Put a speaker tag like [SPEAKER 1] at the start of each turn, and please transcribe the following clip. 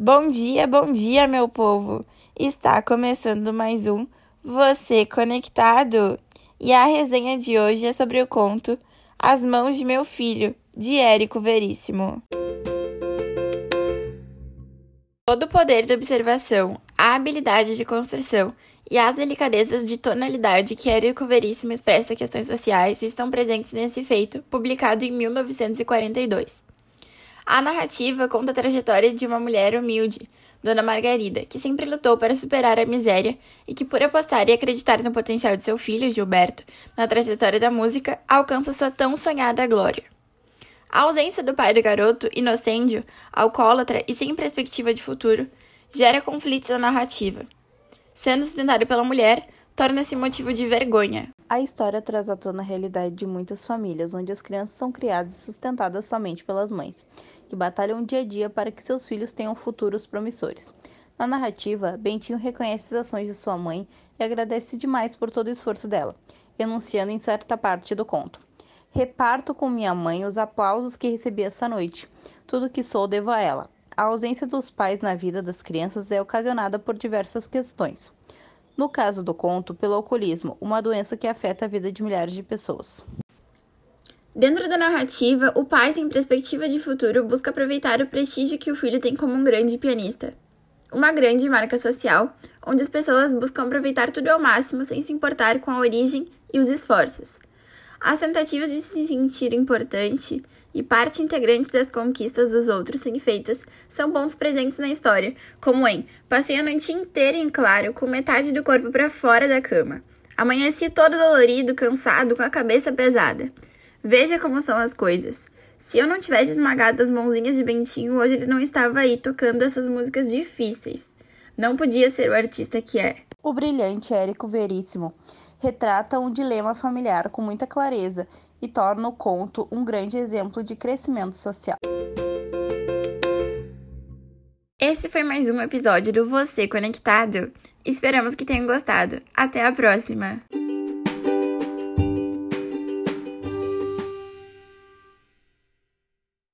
[SPEAKER 1] Bom dia, bom dia, meu povo! Está começando mais um Você Conectado! E a resenha de hoje é sobre o conto As Mãos de Meu Filho, de Érico Veríssimo. Todo o poder de observação, a habilidade de construção e as delicadezas de tonalidade que Érico Veríssimo expressa questões sociais estão presentes nesse feito, publicado em 1942. A narrativa conta a trajetória de uma mulher humilde, Dona Margarida, que sempre lutou para superar a miséria e que, por apostar e acreditar no potencial de seu filho, Gilberto, na trajetória da música, alcança sua tão sonhada glória. A ausência do pai do garoto, inocêndio, alcoólatra e sem perspectiva de futuro, gera conflitos na narrativa. Sendo sustentado pela mulher, torna-se motivo de vergonha.
[SPEAKER 2] A história traz à tona a realidade de muitas famílias, onde as crianças são criadas e sustentadas somente pelas mães, que batalham dia a dia para que seus filhos tenham futuros promissores. Na narrativa, Bentinho reconhece as ações de sua mãe e agradece demais por todo o esforço dela, enunciando em certa parte do conto. Reparto com minha mãe os aplausos que recebi essa noite. Tudo que sou devo a ela. A ausência dos pais na vida das crianças é ocasionada por diversas questões. No caso do conto, pelo alcoolismo, uma doença que afeta a vida de milhares de pessoas.
[SPEAKER 1] Dentro da narrativa, o pai, sem perspectiva de futuro, busca aproveitar o prestígio que o filho tem como um grande pianista. Uma grande marca social, onde as pessoas buscam aproveitar tudo ao máximo sem se importar com a origem e os esforços. As tentativas de se sentir importante e parte integrante das conquistas dos outros sem feitas são pontos presentes na história, como em Passei a noite inteira em claro, com metade do corpo para fora da cama. Amanheci todo dolorido, cansado, com a cabeça pesada. Veja como são as coisas. Se eu não tivesse esmagado as mãozinhas de Bentinho, hoje ele não estava aí tocando essas músicas difíceis. Não podia ser o artista que é.
[SPEAKER 2] O brilhante Érico Veríssimo retrata um dilema familiar com muita clareza e torna o conto um grande exemplo de crescimento social.
[SPEAKER 1] Esse foi mais um episódio do Você Conectado. Esperamos que tenham gostado. Até a próxima!